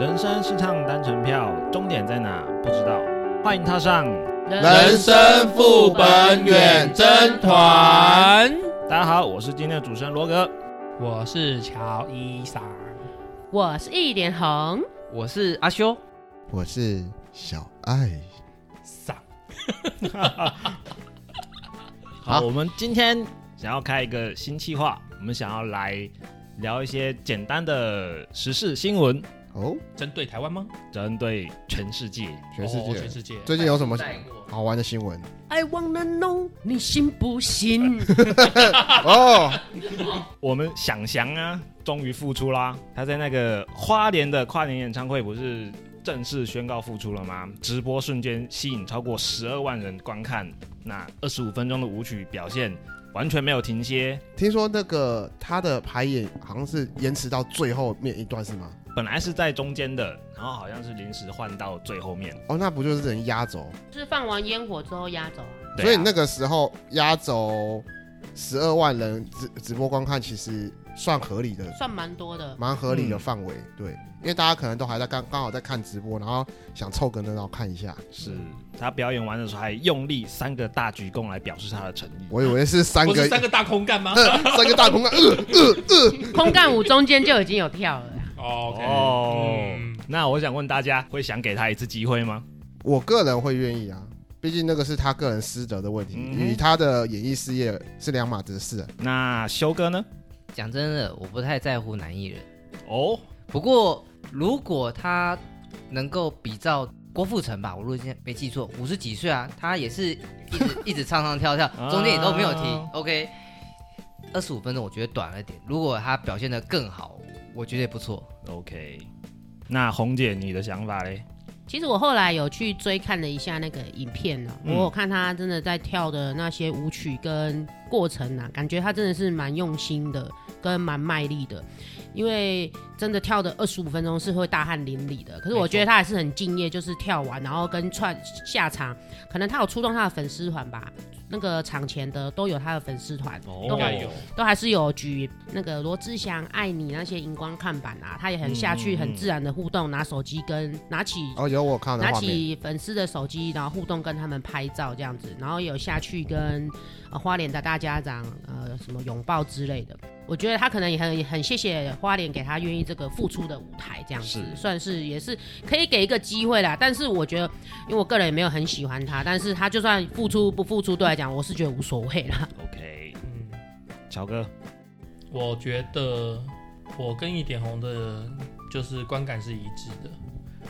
人生是趟单程票，终点在哪不知道，欢迎踏上人生副本远征团。大家好，我是今天的主持人罗格，我是乔伊桑，我是一点红，我是阿修，我是小爱。桑。好，我们今天想要开一个新计划，我们想要来聊一些简单的时事新闻哦，针对台湾吗？针对全世界，全世界，哦、全世界。最近有什么好玩的新闻？I wanna know，你信不信？哦，我们想翔啊，终于复出啦！他在那个花莲的跨年演唱会不是正式宣告复出了吗？直播瞬间吸引超过十二万人观看，那二十五分钟的舞曲表现完全没有停歇。听说那个他的排演好像是延迟到最后面一段是吗？本来是在中间的，然后好像是临时换到最后面。哦，那不就是人压轴？就是放完烟火之后压轴啊。所以那个时候压轴十二万人直直播观看，其实算合理的，算蛮多的，蛮合理的范围。嗯、对，因为大家可能都还在刚刚好在看直播，然后想凑个热闹看一下。是他表演完的时候还用力三个大鞠躬来表示他的诚意。我以为是三个是三个大空干吗？三个大空干，呃呃呃，空干舞中间就已经有跳了。哦、okay, 哦、嗯，那我想问大家，会想给他一次机会吗？我个人会愿意啊，毕竟那个是他个人师德的问题，与、嗯、他的演艺事业是两码子事。那修哥呢？讲真的，我不太在乎男艺人哦。不过如果他能够比照郭富城吧，我如果今天没记错，五十几岁啊，他也是一直 一直唱唱跳跳，中间也都没有停。啊、OK，二十五分钟我觉得短了点，如果他表现的更好。我觉得也不错，OK。那红姐，你的想法嘞？其实我后来有去追看了一下那个影片呢、嗯，我有看他真的在跳的那些舞曲跟过程啊，感觉他真的是蛮用心的，跟蛮卖力的。因为真的跳的二十五分钟是会大汗淋漓的，可是我觉得他还是很敬业，就是跳完然后跟串下场，可能他有出动他的粉丝团吧。那个场前的都有他的粉丝团，哦，都有，都还是有举那个罗志祥爱你那些荧光看板啊，他也很下去，很自然的互动，拿手机跟拿起哦有我看拿起粉丝的手机，然后互动跟他们拍照这样子，然后有下去跟呃花莲的大家长呃什么拥抱之类的。我觉得他可能也很很谢谢花莲给他愿意这个付出的舞台，这样子是算是也是可以给一个机会啦。但是我觉得，因为我个人也没有很喜欢他，但是他就算付出不付出，对来讲我是觉得无所谓啦。OK，嗯，乔哥，我觉得我跟一点红的，就是观感是一致的。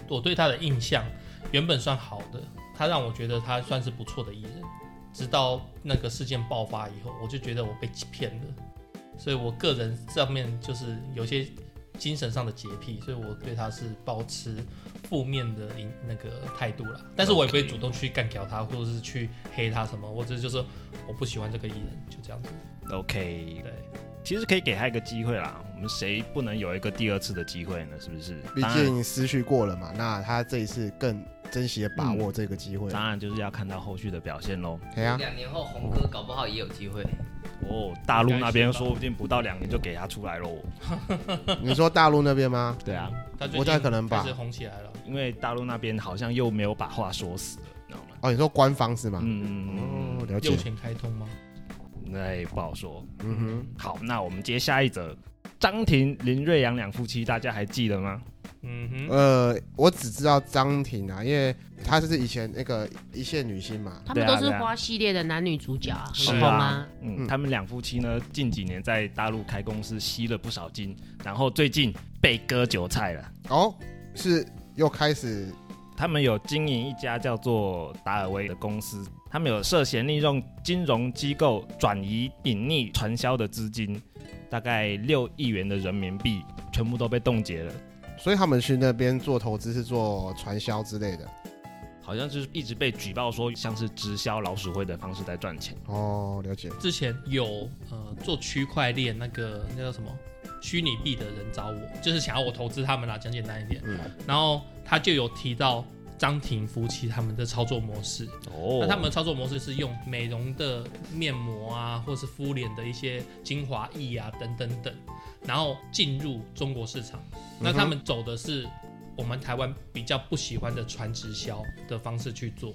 我对他的印象原本算好的，他让我觉得他算是不错的艺人，直到那个事件爆发以后，我就觉得我被骗了。所以，我个人上面就是有些精神上的洁癖，所以我对他是保持负面的那个态度啦。但是我也不会主动去干掉他，或者是去黑他什么。我只是就是我不喜欢这个艺人，就这样子。OK，对，其实可以给他一个机会啦。我们谁不能有一个第二次的机会呢？是不是？毕竟失去过了嘛。那他这一次更珍惜的把握这个机会，当然就是要看到后续的表现喽。对啊，两年后红哥搞不好也有机会。哦，大陆那边说不定不到两年就给他出来喽。你说大陆那边吗？对啊，不太可能吧？红起来了，因为大陆那边好像又没有把话说死了，你知道吗？哦，你说官方是吗？嗯嗯哦，了解。右钱开通吗？那也不好说。嗯哼，好，那我们接下一则，张庭林瑞阳两夫妻，大家还记得吗？嗯哼，呃，我只知道张庭啊，因为她就是以前那个一线女星嘛，他们都是花系列的男女主角，是啊，嗯，嗯。他们两夫妻呢，近几年在大陆开公司吸了不少金，然后最近被割韭菜了。哦，是又开始，他们有经营一家叫做达尔威的公司，他们有涉嫌利用金融机构转移隐匿传销的资金，大概六亿元的人民币，全部都被冻结了。所以他们去那边做投资是做传销之类的，好像就是一直被举报说像是直销老鼠会的方式在赚钱。哦，了解。之前有呃做区块链那个那叫什么虚拟币的人找我，就是想要我投资他们啦，讲简单一点。嗯。然后他就有提到张庭夫妻他们的操作模式。哦。那他们的操作模式是用美容的面膜啊，或是敷脸的一些精华液啊等等等。然后进入中国市场，那他们走的是，我们台湾比较不喜欢的传直销的方式去做。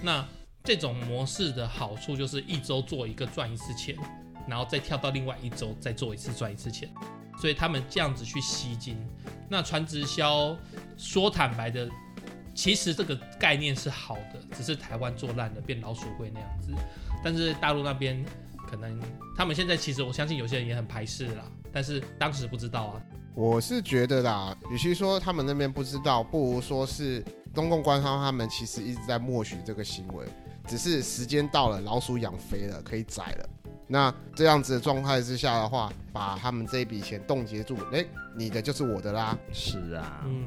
那这种模式的好处就是一周做一个赚一次钱，然后再跳到另外一周再做一次赚一次钱，所以他们这样子去吸金。那传直销说坦白的，其实这个概念是好的，只是台湾做烂了变老鼠会那样子，但是大陆那边。可能他们现在其实我相信有些人也很排斥啦，但是当时不知道啊。我是觉得啦，与其说他们那边不知道，不如说是中共官方他们其实一直在默许这个行为，只是时间到了，老鼠养肥了，可以宰了。那这样子的状态之下的话，把他们这一笔钱冻结住，哎，你的就是我的啦。是啊，嗯，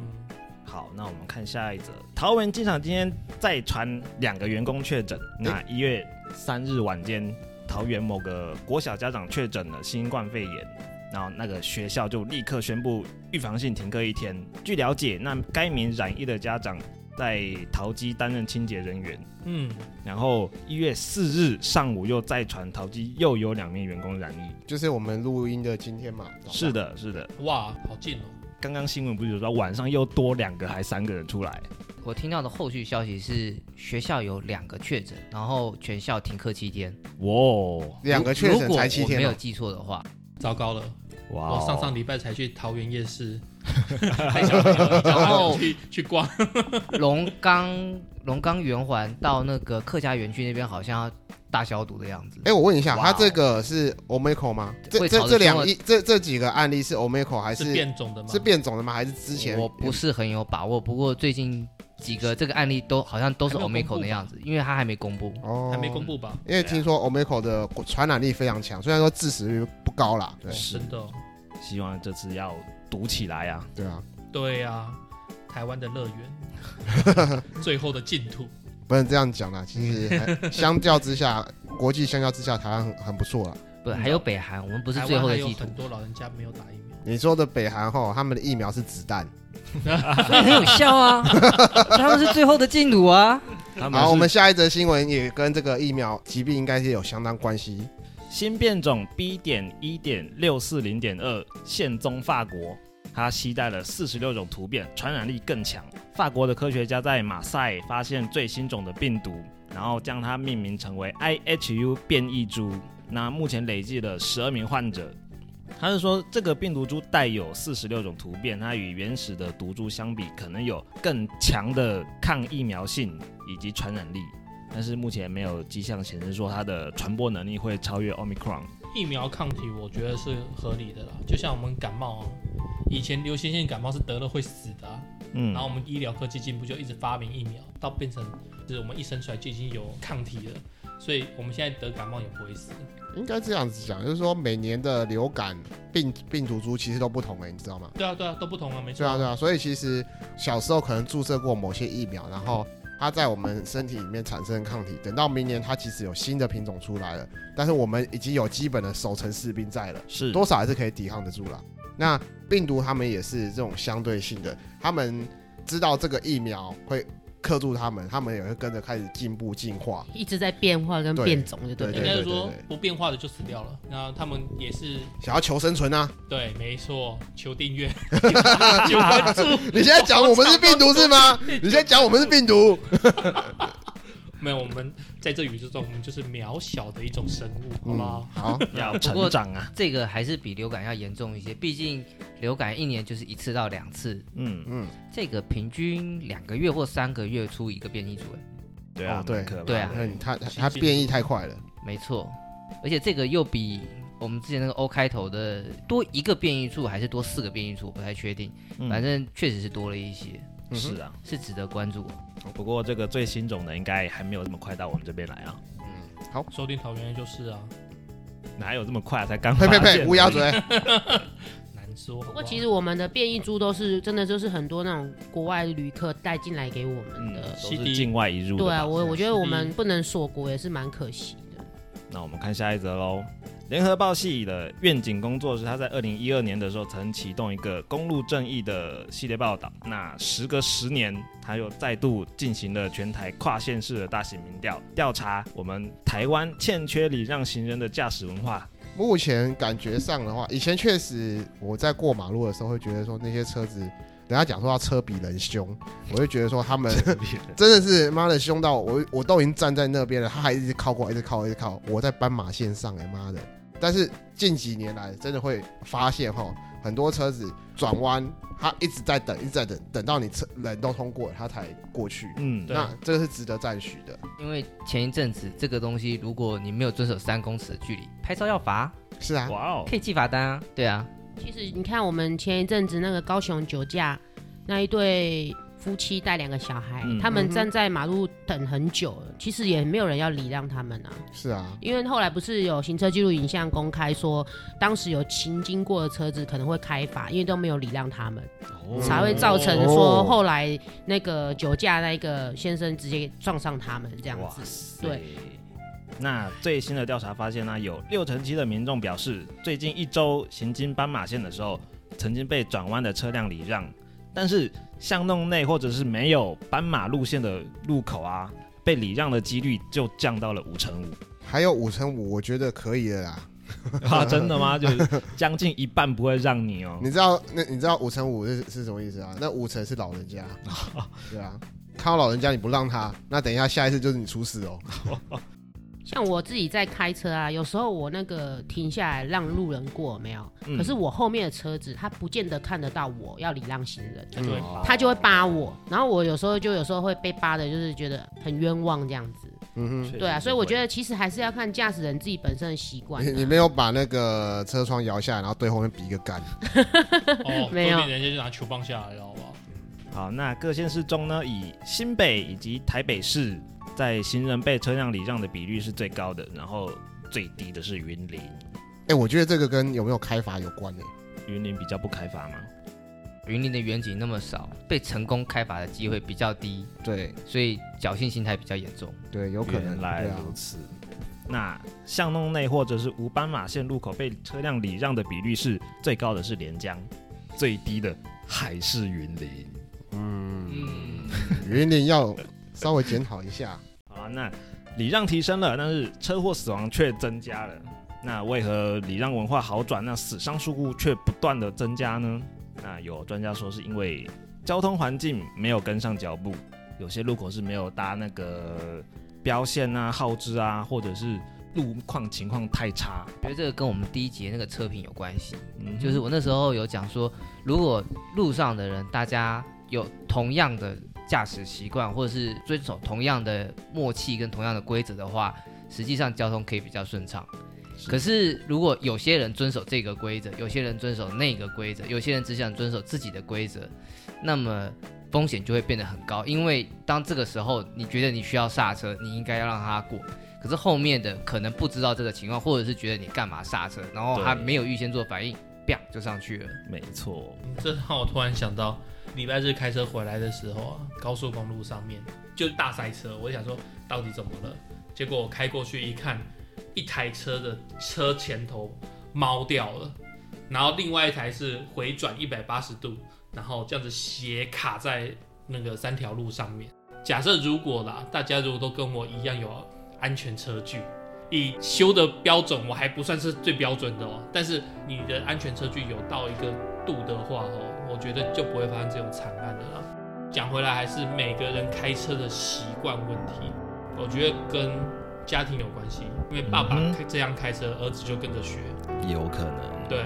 好，那我们看下一则，桃园机场今天再传两个员工确诊，那一月三日晚间。桃园某个国小家长确诊了新冠肺炎，然后那个学校就立刻宣布预防性停课一天。据了解，那该名染疫的家长在桃机担任清洁人员。嗯，然后一月四日上午又再传桃机又有两名员工染疫，就是我们录音的今天嘛？是的，是的。哇，好近哦！刚刚新闻不是说晚上又多两个还三个人出来？我听到的后续消息是，学校有两个确诊，然后全校停课七天。哇，两个确诊才七天，没有记错的话，糟糕了。哇，我上上礼拜才去桃园夜市，然后去去逛龙岗龙岗圆环到那个客家园区那边，好像要大消毒的样子。哎，我问一下，他这个是 Omicron 吗？这这这两一这这几个案例是 Omicron 还是变种的吗？是变种的吗？还是之前？我不是很有把握，不过最近。几个这个案例都好像都是 Omicron 的样子，因为它还没公布哦，还没公布吧？因为听说 Omicron 的传染力非常强，虽然说致死率不高啦。对，是的。希望这次要堵起来呀！对啊，对啊，台湾的乐园，最后的净土。不能这样讲啦，其实 相较之下，国际相较之下，台湾很很不错了。不，还有北韩，我们不是最后的净土。很多老人家没有打疫苗。你说的北韩哈，他们的疫苗是子弹。所以很有效啊，他们是最后的净土啊。好，我们下一则新闻也跟这个疫苗疾病应该是有相当关系。新变种 B. 点一点六四零点二现踪法国，它携带了四十六种突变，传染力更强。法国的科学家在马赛发现最新种的病毒，然后将它命名成为 IHU 变异株。那目前累计了十二名患者。他是说，这个病毒株带有四十六种突变，它与原始的毒株相比，可能有更强的抗疫苗性以及传染力，但是目前没有迹象显示说它的传播能力会超越 Omicron。疫苗抗体，我觉得是合理的啦。就像我们感冒啊，以前流行性感冒是得了会死的啊，嗯，然后我们医疗科技进步，就一直发明疫苗，到变成就是我们一生出来就已经有抗体了。所以我们现在得感冒也不会死，应该这样子讲，就是说每年的流感病病毒株其实都不同哎，你知道吗？对啊对啊，都不同啊，没错。对啊对啊，所以其实小时候可能注射过某些疫苗，然后它在我们身体里面产生抗体，等到明年它其实有新的品种出来了，但是我们已经有基本的守城士兵在了，是多少还是可以抵抗得住了。那病毒他们也是这种相对性的，他们知道这个疫苗会。克住他们，他们也会跟着开始进步进化，一直在变化跟变种，就对。应该是说不变化的就死掉了，然后他们也是想要求生存啊。对，没错，求订阅，求关注。你现在讲我们是病毒是吗？你现在讲我们是病毒。没有，我们在这宇宙中，我们就是渺小的一种生物，好不好？好，要 成长啊。这个还是比流感要严重一些，毕竟流感一年就是一次到两次。嗯嗯，这个平均两个月或三个月出一个变异株，对啊，对，对啊，它它变异太快了，没错。而且这个又比我们之前那个 O 开头的多一个变异株，还是多四个变异株，不太确定。反正确实是多了一些。是啊，是值得关注。不过这个最新种的应该还没有这么快到我们这边来啊。嗯，好，说不定桃园就是啊，哪有这么快才刚？呸呸呸，乌鸦嘴。难说。不过其实我们的变异株都是真的，就是很多那种国外旅客带进来给我们的，都是境外移入。对啊，我我觉得我们不能锁国也是蛮可惜的。那我们看下一则喽。联合报系的愿景工作室，他在二零一二年的时候曾启动一个公路正义的系列报道。那时隔十年，他又再度进行了全台跨县市的大型民调，调查我们台湾欠缺礼让行人的驾驶文化。目前感觉上的话，以前确实我在过马路的时候会觉得说那些车子等下讲说他车比人凶，我就觉得说他们真的是妈的凶到我，我都已经站在那边了，他还一直靠过，一直靠，一直靠，我在斑马线上哎妈的！但是近几年来，真的会发现哈，很多车子转弯，他一直在等，一直在等，等到你车人都通过了，他才过去。嗯，那这个是值得赞许的。因为前一阵子这个东西，如果你没有遵守三公尺的距离，拍照要罚。是啊，哇哦，可以记罚单啊。对啊。其实你看，我们前一阵子那个高雄酒驾，那一对。夫妻带两个小孩，嗯、他们站在马路等很久了，其实也没有人要礼让他们啊。是啊，因为后来不是有行车记录影像公开说，当时有行经过的车子可能会开罚，因为都没有礼让他们，哦、才会造成说后来那个酒驾那个先生直接撞上他们这样子。塞对。那最新的调查发现呢，有六成七的民众表示，最近一周行经斑马线的时候，曾经被转弯的车辆礼让。但是巷弄内或者是没有斑马路线的路口啊，被礼让的几率就降到了五成五。还有五成五，我觉得可以的啦。啊，真的吗？就是将近一半不会让你哦。你知道那你知道五成五是是什么意思啊？那五成是老人家，对啊。看到老人家你不让他，那等一下下一次就是你出事哦。像我自己在开车啊，有时候我那个停下来让路人过没有？嗯、可是我后面的车子他不见得看得到我要礼让行人，对，他就会扒我，然后我有时候就有时候会被扒的，就是觉得很冤枉这样子。嗯哼，对啊，所以我觉得其实还是要看驾驶人自己本身的习惯。你你没有把那个车窗摇下来，然后对后面比一个干？哦，没有，人家就拿球棒下来了，好不好？好，那各县市中呢，以新北以及台北市。在行人被车辆礼让的比率是最高的，然后最低的是云林。哎，我觉得这个跟有没有开发有关呢？云林比较不开发吗？云林的远景那么少，被成功开发的机会比较低。对，所以侥幸心态比较严重。对，有可能来如此。那巷弄内或者是无斑马线路口被车辆礼让的比率是最高的是连江，最低的还是云林。嗯，云林要稍微检讨一下。那礼让提升了，但是车祸死亡却增加了。那为何礼让文化好转，那死伤事故却不断的增加呢？那有专家说是因为交通环境没有跟上脚步，有些路口是没有搭那个标线啊、号志啊，或者是路况情况太差。我觉得这个跟我们第一节那个车评有关系。嗯，就是我那时候有讲说，如果路上的人大家有同样的。驾驶习惯，或者是遵守同样的默契跟同样的规则的话，实际上交通可以比较顺畅。可是如果有些人遵守这个规则，有些人遵守那个规则，有些人只想遵守自己的规则，那么风险就会变得很高。因为当这个时候你觉得你需要刹车，你应该要让他过，可是后面的可能不知道这个情况，或者是觉得你干嘛刹车，然后他没有预先做反应，啪就上去了。没错，这让我突然想到。礼拜日开车回来的时候啊，高速公路上面就是大塞车，我想说到底怎么了？结果我开过去一看，一台车的车前头猫掉了，然后另外一台是回转一百八十度，然后这样子斜卡在那个三条路上面。假设如果啦，大家如果都跟我一样有安全车距，以修的标准，我还不算是最标准的哦。但是你的安全车距有到一个度的话哦。我觉得就不会发生这种惨案的了。讲回来，还是每个人开车的习惯问题。我觉得跟家庭有关系，因为爸爸开这样开车，嗯、儿子就跟着学，有可能。对，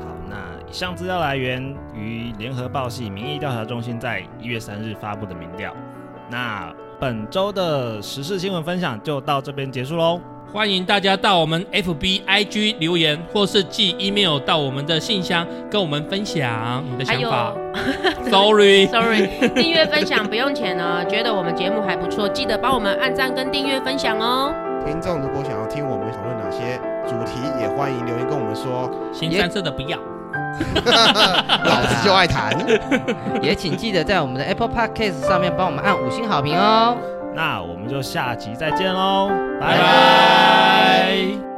好，那以上资料来源于联合报系民意调查中心在一月三日发布的民调。那本周的时事新闻分享就到这边结束喽。欢迎大家到我们 FB IG 留言，或是寄 email 到我们的信箱，跟我们分享你的想法。Sorry，Sorry，订阅分享不用钱哦。觉得我们节目还不错，记得帮我们按赞跟订阅分享哦。听众如果想要听我们讨论哪些主题，也欢迎留言跟我们说。新三色的不要，老子就爱谈。也请记得在我们的 Apple Podcast 上面帮我们按五星好评哦。那我们就下集再见喽拜拜。